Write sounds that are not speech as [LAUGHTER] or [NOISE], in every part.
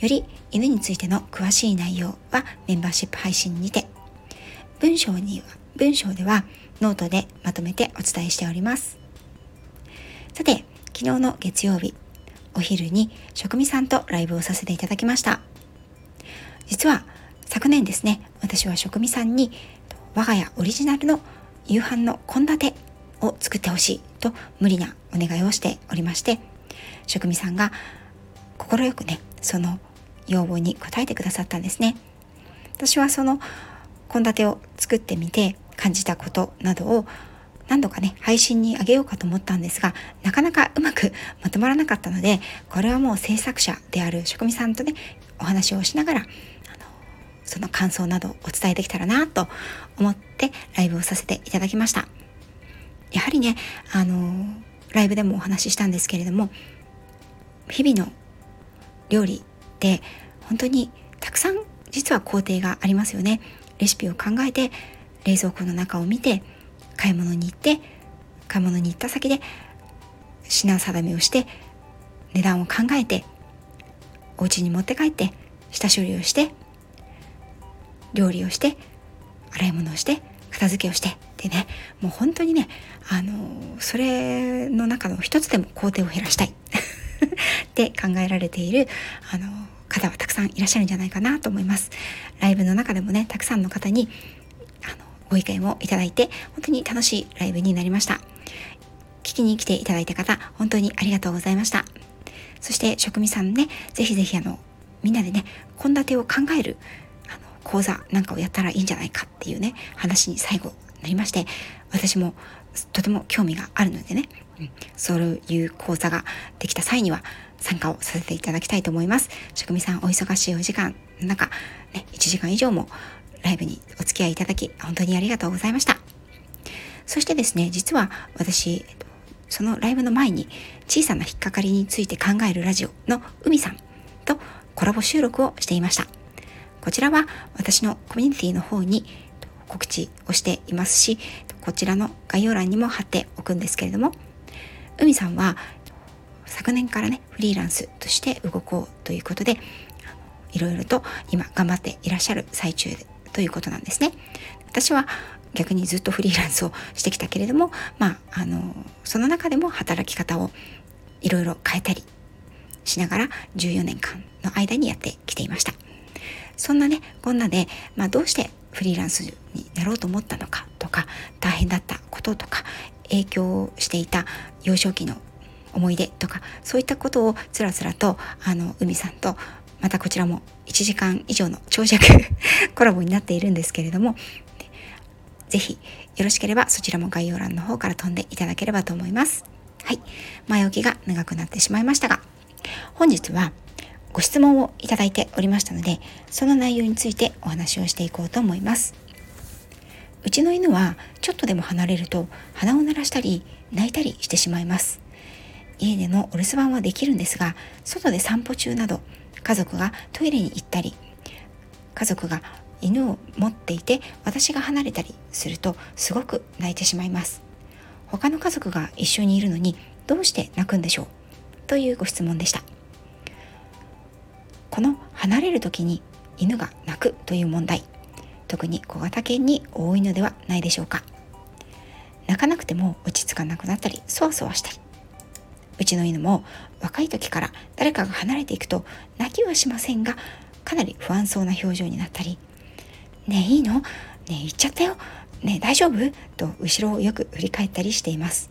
より犬についての詳しい内容はメンバーシップ配信にて、文章には、文章ではノートでまとめてお伝えしております。さて、昨日の月曜日、お昼に職味さんとライブをさせていただきました。実は昨年ですね、私は職味さんに我が家オリジナルの夕飯の献立を作ってほしいと無理なお願いをしておりまして、職味さんが快くね、その要望に応えてくださったんですね。私はその献立を作ってみて感じたことなどを何度かね、配信にあげようかと思ったんですが、なかなかうまくまとまらなかったので、これはもう制作者である職味さんとね、お話をしながら、その感想などをお伝えできたらなと思ってライブをさせていただきました。やはりね、あの、ライブでもお話ししたんですけれども、日々の料理って本当にたくさん実は工程がありますよね。レシピを考えて冷蔵庫の中を見て買い物に行って買い物に行った先で品定めをして値段を考えてお家に持って帰って下処理をして料理をして洗い物をして片付けをしてでねもう本当にねあのそれの中の一つでも工程を減らしたいって考えられているあの方はたくさんいらっしゃるんじゃないかなと思いますライブの中でもねたくさんの方にあのご意見をいただいて、本当に楽しいライブになりました。聞きに来ていただいた方、本当にありがとうございました。そして職味さんね、ぜひぜひあの、みんなでね、献立を考える、あの、講座なんかをやったらいいんじゃないかっていうね、話に最後なりまして、私もとても興味があるのでね、うん、そういう講座ができた際には参加をさせていただきたいと思います。職味さんお忙しいお時間の中、ね、1時間以上もライブにお付き合いいただき、本当にありがとうございました。そしてですね、実は私、そのライブの前に小さな引っかかりについて考えるラジオの海さんとコラボ収録をしていました。こちらは私のコミュニティの方に告知をしていますし、こちらの概要欄にも貼っておくんですけれども、海さんは昨年からね、フリーランスとして動こうということで、いろいろと今頑張っていらっしゃる最中ということなんですね。私は逆にずっとフリーランスをしてきたけれども、まあ、あの、その中でも働き方をいろいろ変えたりしながら14年間の間にやってきていました。そんなね、こんなで、まあ、どうしてフリーランスになろうと思ったのかとか、大変だったこととか、影響していた幼少期の思い出とか、そういったことをつらつらと、あの、海さんとまたこちらも1時間以上の長尺 [LAUGHS] コラボになっているんですけれども、ぜひよろしければそちらも概要欄の方から飛んでいただければと思います。はい。前置きが長くなってしまいましたが、本日はご質問をいただいておりましたので、その内容についてお話をしていこうと思います。うちの犬はちょっとでも離れると鼻を鳴らしたり泣いたりしてしまいます。家でのお留守番はできるんですが、外で散歩中など家族がトイレに行ったり家族が犬を持っていて私が離れたりするとすごく泣いてしまいます他の家族が一緒にいるのにどうして泣くんでしょう？というご質問でしたこの離れる時に犬が泣くという問題。特に小型犬に多いのではないでしょうか。泣かなくても落ち着かなくなったりそわそわしたり。うちの犬も若い時から誰かが離れていくと泣きはしませんがかなり不安そうな表情になったり「ねえいいの？ねえ行っちゃったよ。ねえ大丈夫?」と後ろをよく振り返ったりしています。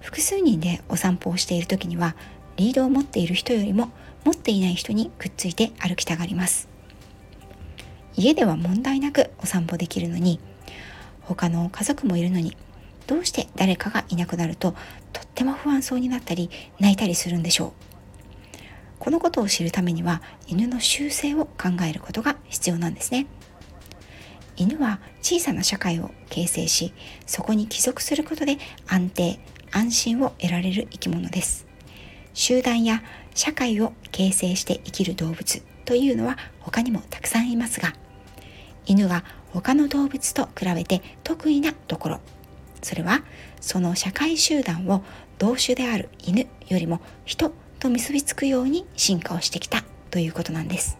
複数人でお散歩をしている時にはリードを持っている人よりも持っていない人にくっついて歩きたがります。家では問題なくお散歩できるのに他の家族もいるのにどうして誰かがいなくなるととっても不安そうになったり泣いたりするんでしょう。このことを知るためには犬の習性を考えることが必要なんですね。犬は小さな社会を形成しそこに帰属することで安定安心を得られる生き物です。集団や社会を形成して生きる動物というのは他にもたくさんいますが犬が他の動物と比べて得意なところ。それはその社会集団を同種である犬よりも人と結びつくように進化をしてきたということなんです。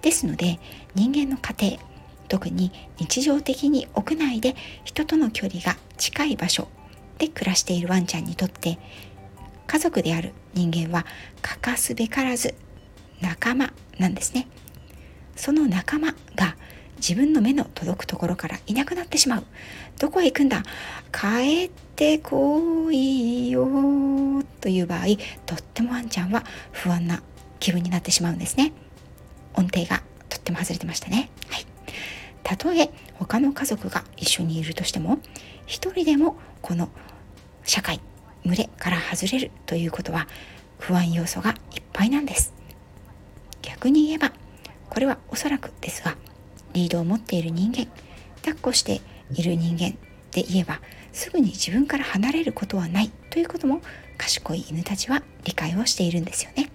ですので人間の家庭特に日常的に屋内で人との距離が近い場所で暮らしているワンちゃんにとって家族である人間は欠かすべからず仲間なんですね。その仲間が自分の目の届くところからいなくなってしまう。どこへ行くんだ？帰ってこいよという場合とってもワンちゃんは不安な気分になってしまうんですね。音程がとっても外れてましたね。はい。たとえ他の家族が一緒にいるとしても一人でもこの社会群れから外れるということは不安要素がいっぱいなんです逆に言えばこれはおそらくですがリードを持っている人間抱っこしている人間で言えばすぐに自分から離れることはないということも賢い犬たちは理解をしているんですよね。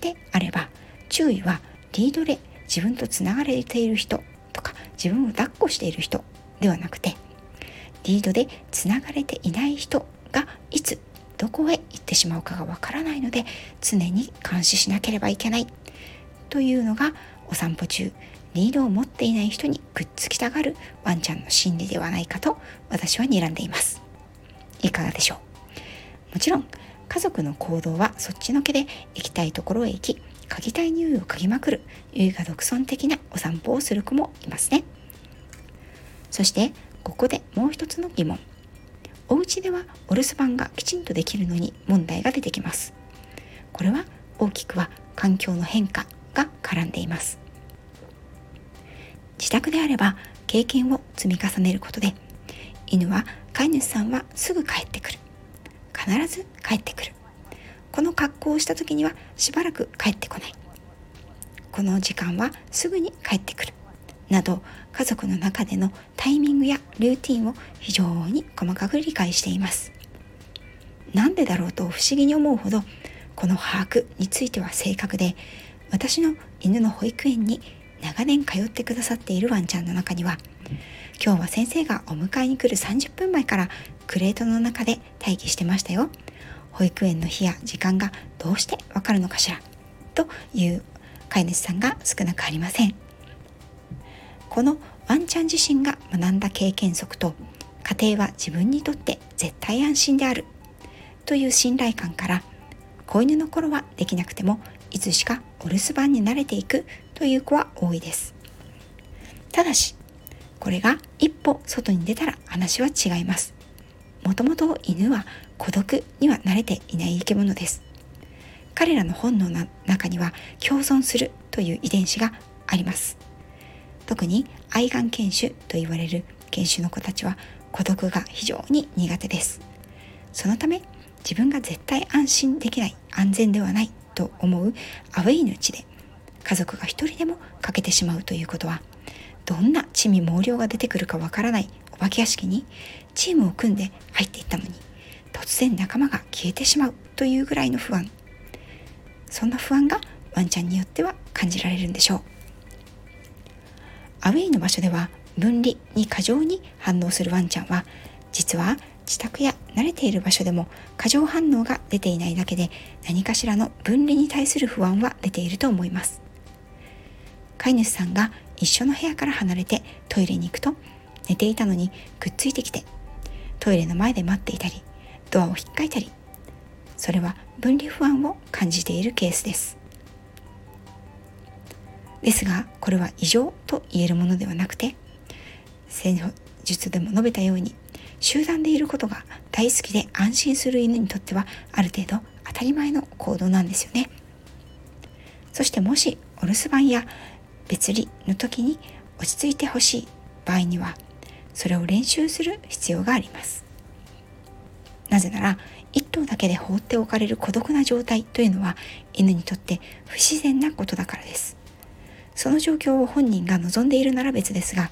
であれば注意はリードで自分とつながれている人とか自分を抱っこしている人ではなくてリードでつながれていない人がいつどこへ行ってしまうかがわからないので常に監視しなければいけない。というのがお散歩中リードを持っていない人にくっつきたがるワンちゃんの心理ではないかと私は睨んでいます。いかがでしょう？もちろん家族の行動はそっちのけで行きたいところへ行き嗅ぎたい匂いを嗅ぎまくる優雅独尊的なお散歩をする子もいますね。そしてここでもう一つの疑問。お家ではお留守番がきちんとできるのに問題が出てきます。これは大きくは環境の変化が絡んでいます。自宅であれば経験を積み重ねることで犬は飼い主さんはすぐ帰ってくる。必ず帰ってくる。この格好をした時にはしばらく帰ってこない。この時間はすぐに帰ってくる。など家族の中でのタイミングやルーティンを非常に細かく理解しています。なんでだろうと不思議に思うほどこの把握については正確で私の犬の保育園に長年通ってくださっているワンちゃんの中には今日は先生がお迎えに来る30分前からクレートの中で待機してましたよ。保育園の日や時間がどうしてわかるのかしらという飼い主さんが少なくありません。このワンちゃん自身が学んだ経験則と家庭は自分にとって絶対安心である。という信頼感から子犬の頃はできなくてもいつしかお留守番に慣れていくという子は多いです。ただしこれが一歩外に出たら話は違います。もともと犬は孤独には慣れていない生き物です。彼らの本能の中には共存するという遺伝子があります。特に愛玩犬種と言われる犬種の子たちは孤独が非常に苦手です。そのため自分が絶対安心できない安全ではないと思うアウェイの地で家族が一人でも欠けてしまうということはどんな地味猛量が出てくるかわからないお化け屋敷にチームを組んで入っていったのに突然仲間が消えてしまうというぐらいの不安。そんな不安がワンちゃんによっては感じられるんでしょう。アウェイの場所では分離に過剰に反応するワンちゃんは実は自宅や慣れている場所でも過剰反応が出ていないだけで何かしらの分離に対する不安は出ていると思います。飼い主さんが一緒の部屋から離れてトイレに行くと寝ていたのにくっついてきてトイレの前で待っていたりドアを引っかいたりそれは分離不安を感じているケースです。ですがこれは異常と言えるものではなくて戦術でも述べたように集団でいることが大好きで安心する犬にとってはある程度当たり前の行動なんですよね。そしてもしお留守番や別離の時に落ち着いてほしい場合にはそれを練習する必要があります。なぜなら一頭だけで放っておかれる孤独な状態というのは犬にとって不自然なことだからです。その状況を本人が望んでいるなら別ですが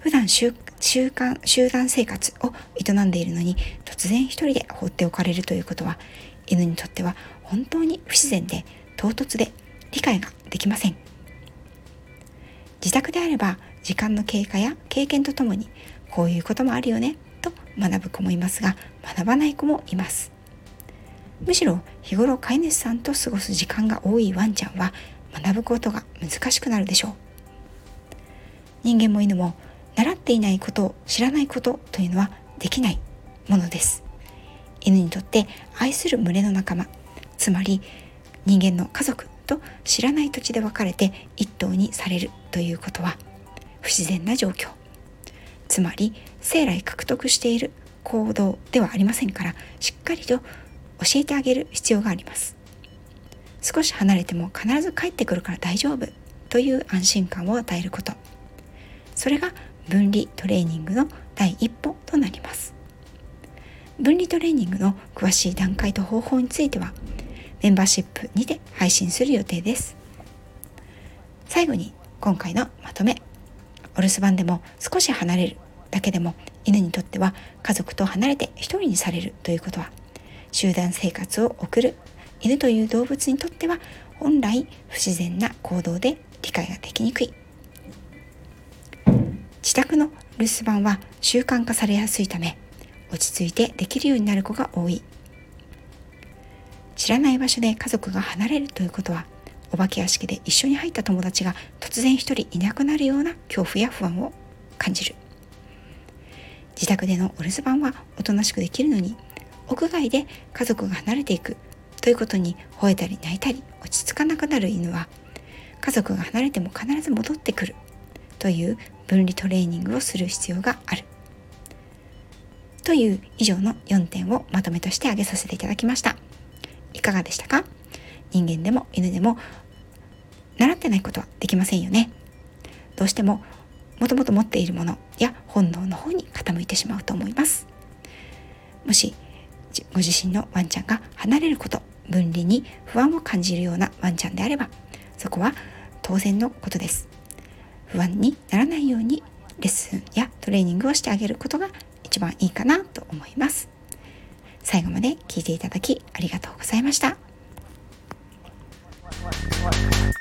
普段習慣集団生活を営んでいるのに突然一人で放っておかれるということは犬にとっては本当に不自然で唐突で理解ができません。自宅であれば時間の経過や経験とともにこういうこともあるよねと学ぶ子もいますが学ばない子もいます。むしろ日頃飼い主さんと過ごす時間が多いワンちゃんは学ぶことが難しくなるでしょう。人間も犬も習っていないことを知らないことというのはできないものです。犬にとって愛する群れの仲間つまり人間の家族と知らない土地で分かれて一頭にされるということは不自然な状況。つまり生来獲得している行動ではありませんからしっかりと教えてあげる必要があります。少し離れても必ず帰ってくるから大丈夫という安心感を与えること。それが分離トレーニングの第一歩となります。分離トレーニングの詳しい段階と方法についてはメンバーシップにて配信する予定です。最後に今回のまとめ。お留守番でも少し離れるだけでも犬にとっては家族と離れて一人にされるということは集団生活を送る犬という動物にとっては本来不自然な行動で理解ができにくい。自宅の留守番は習慣化されやすいため落ち着いてできるようになる子が多い。知らない場所で家族が離れるということはお化け屋敷で一緒に入った友達が突然一人いなくなるような恐怖や不安を感じる。自宅でのお留守番はおとなしくできるのに屋外で家族が離れていく。ということに吠えたり泣いたり落ち着かなくなる犬は家族が離れても必ず戻ってくるという分離トレーニングをする必要がある。という以上の4点をまとめとして挙げさせていただきました。いかがでしたか？人間でも犬でも習ってないことはできませんよね。どうしてももともと持っているものや本能の方に傾いてしまうと思います。もしご自身のワンちゃんが離れること分離に不安を感じるようなワンちゃんであればそこは当然のことです不安にならないようにレッスンやトレーニングをしてあげることが一番いいかなと思います最後まで聞いていただきありがとうございました What?